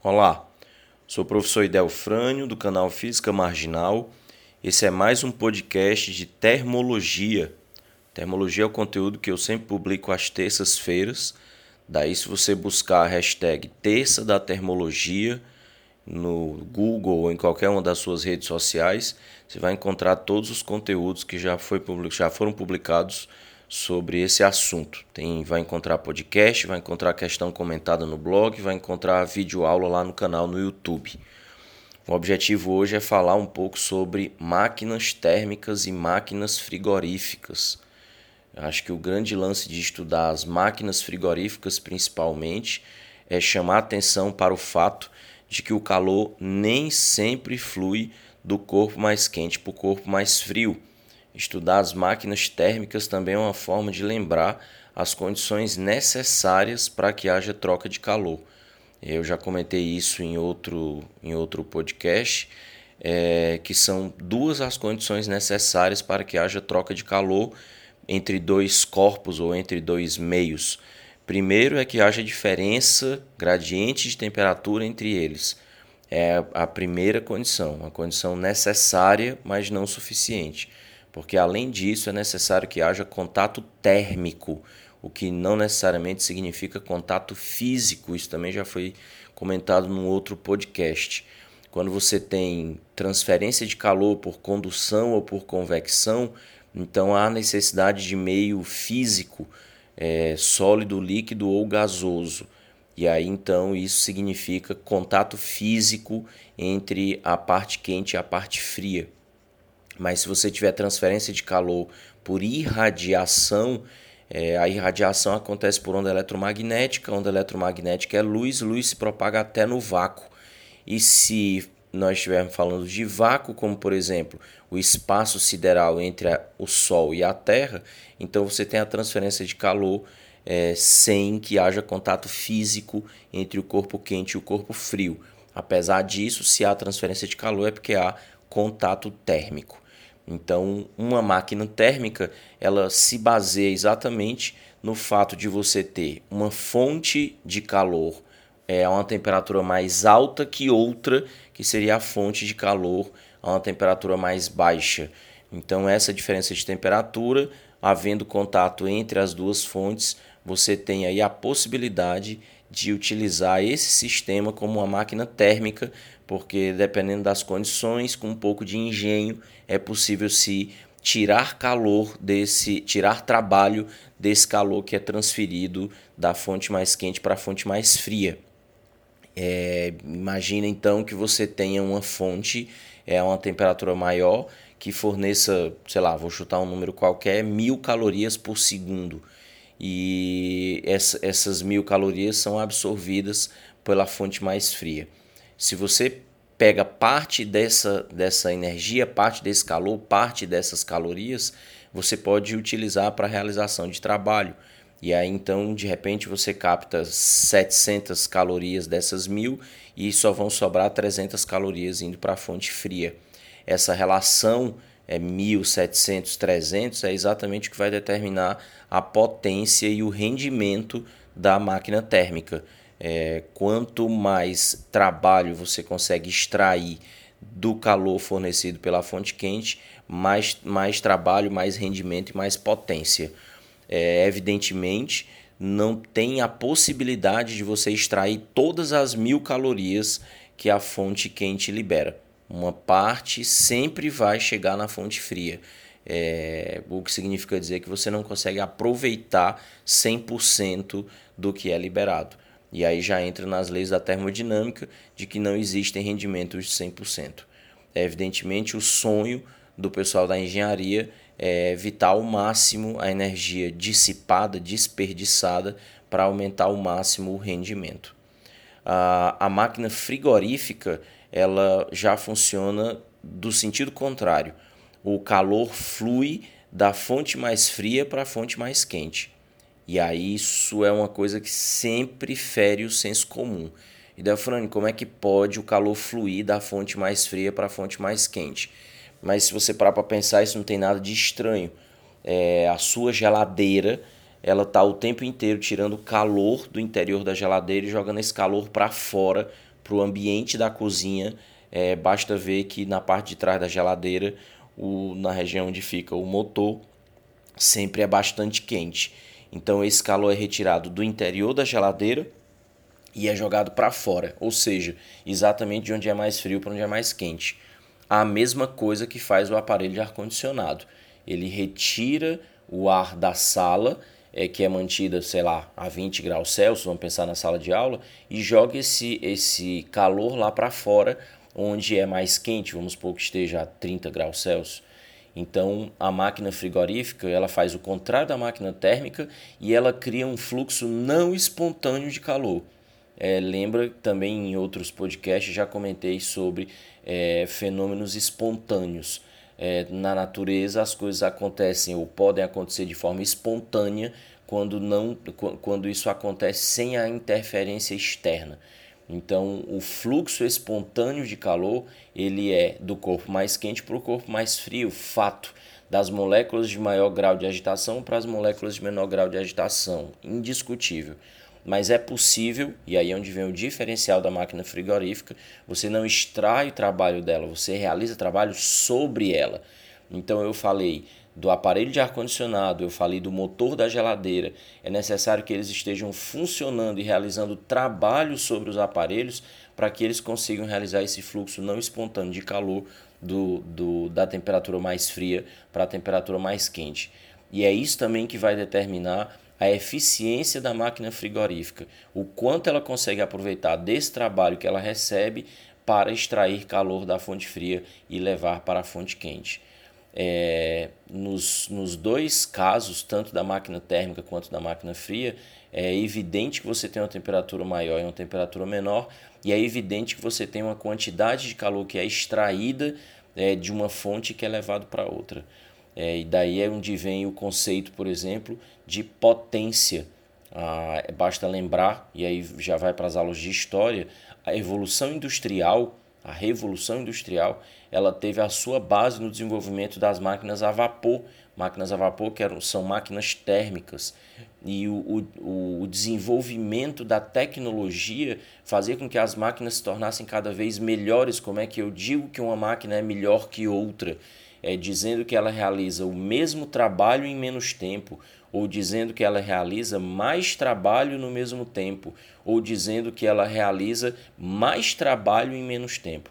Olá, sou o professor Idelfrânio do canal Física Marginal. Esse é mais um podcast de termologia. Termologia é o conteúdo que eu sempre publico às terças-feiras. Daí, se você buscar a hashtag Terça da Termologia no Google ou em qualquer uma das suas redes sociais, você vai encontrar todos os conteúdos que já, foi, já foram publicados sobre esse assunto. Tem, vai encontrar podcast, vai encontrar questão comentada no blog, vai encontrar vídeo aula lá no canal no YouTube. O objetivo hoje é falar um pouco sobre máquinas térmicas e máquinas frigoríficas. acho que o grande lance de estudar as máquinas frigoríficas, principalmente, é chamar atenção para o fato de que o calor nem sempre flui do corpo mais quente para o corpo mais frio Estudar as máquinas térmicas também é uma forma de lembrar as condições necessárias para que haja troca de calor. Eu já comentei isso em outro, em outro podcast, é, que são duas as condições necessárias para que haja troca de calor entre dois corpos ou entre dois meios. Primeiro é que haja diferença, gradiente de temperatura entre eles. É a primeira condição, uma condição necessária, mas não suficiente porque além disso é necessário que haja contato térmico, o que não necessariamente significa contato físico. Isso também já foi comentado num outro podcast. Quando você tem transferência de calor por condução ou por convecção, então há necessidade de meio físico, é, sólido, líquido ou gasoso. E aí então isso significa contato físico entre a parte quente e a parte fria. Mas se você tiver transferência de calor por irradiação, é, a irradiação acontece por onda eletromagnética, onda eletromagnética é luz, luz se propaga até no vácuo. E se nós estivermos falando de vácuo, como por exemplo o espaço sideral entre a, o Sol e a Terra, então você tem a transferência de calor é, sem que haja contato físico entre o corpo quente e o corpo frio. Apesar disso, se há transferência de calor é porque há contato térmico. Então, uma máquina térmica, ela se baseia exatamente no fato de você ter uma fonte de calor é, a uma temperatura mais alta que outra, que seria a fonte de calor a uma temperatura mais baixa. Então, essa diferença de temperatura, havendo contato entre as duas fontes, você tem aí a possibilidade de utilizar esse sistema como uma máquina térmica, porque dependendo das condições, com um pouco de engenho, é possível se tirar calor desse, tirar trabalho desse calor que é transferido da fonte mais quente para a fonte mais fria. É, imagina então que você tenha uma fonte é uma temperatura maior que forneça, sei lá, vou chutar um número qualquer, mil calorias por segundo e essa, essas mil calorias são absorvidas pela fonte mais fria. Se você pega parte dessa, dessa energia, parte desse calor, parte dessas calorias, você pode utilizar para realização de trabalho. E aí então, de repente, você capta 700 calorias dessas mil e só vão sobrar 300 calorias indo para a fonte fria. Essa relação é 1.700, 300, é exatamente o que vai determinar a potência e o rendimento da máquina térmica. É, quanto mais trabalho você consegue extrair do calor fornecido pela fonte quente, mais, mais trabalho, mais rendimento e mais potência. É, evidentemente, não tem a possibilidade de você extrair todas as mil calorias que a fonte quente libera uma parte sempre vai chegar na fonte fria. É, o que significa dizer que você não consegue aproveitar 100% do que é liberado. E aí já entra nas leis da termodinâmica de que não existem rendimentos de 100%. É, evidentemente, o sonho do pessoal da engenharia é evitar ao máximo a energia dissipada, desperdiçada, para aumentar ao máximo o rendimento. A, a máquina frigorífica ela já funciona do sentido contrário. O calor flui da fonte mais fria para a fonte mais quente. E aí isso é uma coisa que sempre fere o senso comum. E daí, Frane, como é que pode o calor fluir da fonte mais fria para a fonte mais quente? Mas se você parar para pensar, isso não tem nada de estranho. É, a sua geladeira, ela tá o tempo inteiro tirando calor do interior da geladeira e jogando esse calor para fora para o ambiente da cozinha, é, basta ver que na parte de trás da geladeira, o, na região onde fica o motor, sempre é bastante quente. Então esse calor é retirado do interior da geladeira e é jogado para fora, ou seja, exatamente de onde é mais frio para onde é mais quente. A mesma coisa que faz o aparelho de ar condicionado. Ele retira o ar da sala, é, que é mantida, sei lá, a 20 graus Celsius, vamos pensar na sala de aula, e joga esse, esse calor lá para fora, onde é mais quente, vamos supor que esteja a 30 graus Celsius. Então, a máquina frigorífica, ela faz o contrário da máquina térmica e ela cria um fluxo não espontâneo de calor. É, lembra também em outros podcasts já comentei sobre é, fenômenos espontâneos. É, na natureza as coisas acontecem ou podem acontecer de forma espontânea quando não quando isso acontece sem a interferência externa. Então, o fluxo espontâneo de calor, ele é do corpo mais quente para o corpo mais frio, fato, das moléculas de maior grau de agitação para as moléculas de menor grau de agitação, indiscutível. Mas é possível, e aí é onde vem o diferencial da máquina frigorífica, você não extrai o trabalho dela, você realiza trabalho sobre ela. Então eu falei do aparelho de ar-condicionado, eu falei do motor da geladeira, é necessário que eles estejam funcionando e realizando trabalho sobre os aparelhos para que eles consigam realizar esse fluxo não espontâneo de calor do, do, da temperatura mais fria para a temperatura mais quente. E é isso também que vai determinar a eficiência da máquina frigorífica, o quanto ela consegue aproveitar desse trabalho que ela recebe para extrair calor da fonte fria e levar para a fonte quente. É, nos, nos dois casos, tanto da máquina térmica quanto da máquina fria, é evidente que você tem uma temperatura maior e uma temperatura menor, e é evidente que você tem uma quantidade de calor que é extraída é, de uma fonte que é levado para outra. É, e daí é onde vem o conceito, por exemplo, de potência. Ah, basta lembrar, e aí já vai para as aulas de história, a evolução industrial a revolução industrial, ela teve a sua base no desenvolvimento das máquinas a vapor, máquinas a vapor que eram, são máquinas térmicas. E o, o, o desenvolvimento da tecnologia fazia com que as máquinas se tornassem cada vez melhores. Como é que eu digo que uma máquina é melhor que outra? É dizendo que ela realiza o mesmo trabalho em menos tempo, ou dizendo que ela realiza mais trabalho no mesmo tempo, ou dizendo que ela realiza mais trabalho em menos tempo.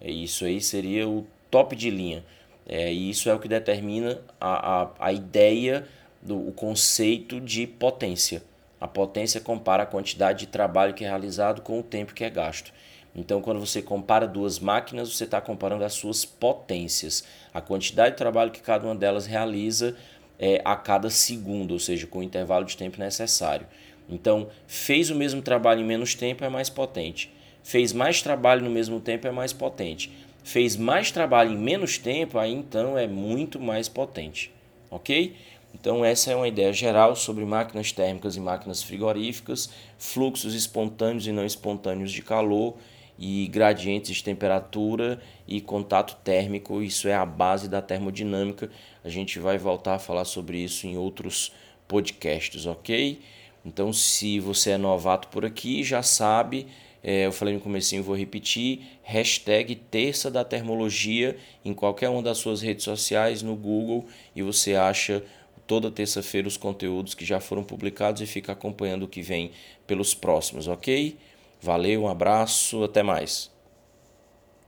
É, isso aí seria o top de linha. É, e isso é o que determina a, a, a ideia, do, o conceito de potência. A potência compara a quantidade de trabalho que é realizado com o tempo que é gasto. Então, quando você compara duas máquinas, você está comparando as suas potências, a quantidade de trabalho que cada uma delas realiza é, a cada segundo, ou seja, com o intervalo de tempo necessário. Então, fez o mesmo trabalho em menos tempo é mais potente. Fez mais trabalho no mesmo tempo é mais potente. Fez mais trabalho em menos tempo, aí então é muito mais potente. Ok? Então, essa é uma ideia geral sobre máquinas térmicas e máquinas frigoríficas, fluxos espontâneos e não espontâneos de calor e gradientes de temperatura e contato térmico. Isso é a base da termodinâmica. A gente vai voltar a falar sobre isso em outros podcasts, ok? Então, se você é novato por aqui, já sabe, é, eu falei no comecinho, vou repetir, hashtag Terça da Termologia em qualquer uma das suas redes sociais, no Google, e você acha toda terça-feira os conteúdos que já foram publicados e fica acompanhando o que vem pelos próximos, ok? Valeu, um abraço, até mais.